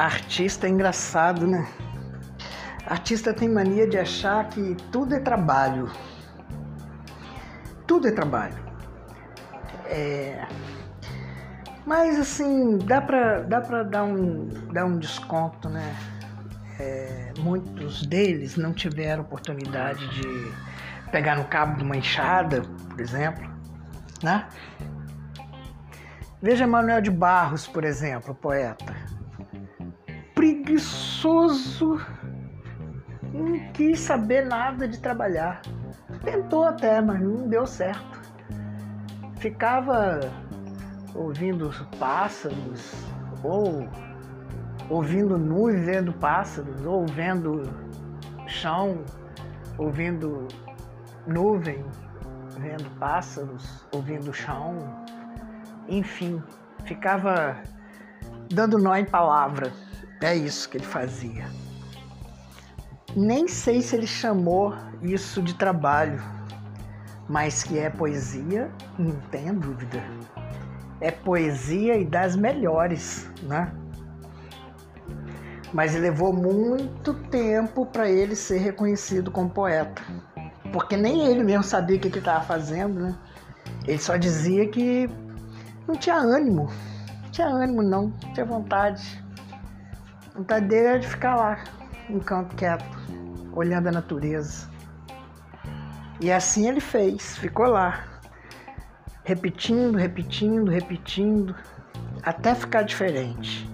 Artista é engraçado, né? Artista tem mania de achar que tudo é trabalho. Tudo é trabalho. É... Mas assim, dá pra, dá pra dar, um, dar um desconto, né? É, muitos deles não tiveram oportunidade de pegar no cabo de uma enxada, por exemplo, né? Veja Manuel de Barros, por exemplo, poeta. Preguiçoso, não quis saber nada de trabalhar. Tentou até, mas não deu certo. Ficava ouvindo pássaros, ou ouvindo nuvens vendo pássaros, ou vendo chão, ouvindo nuvem, vendo pássaros, ouvindo chão, enfim, ficava dando nó em palavra. É isso que ele fazia. Nem sei se ele chamou isso de trabalho, mas que é poesia, não tem dúvida. É poesia e das melhores, né? Mas levou muito tempo para ele ser reconhecido como poeta, porque nem ele mesmo sabia o que ele estava fazendo, né? Ele só dizia que não tinha ânimo, não tinha ânimo não, não tinha vontade. A vontade dele era de ficar lá, em canto quieto, olhando a natureza. E assim ele fez, ficou lá, repetindo, repetindo, repetindo, até ficar diferente.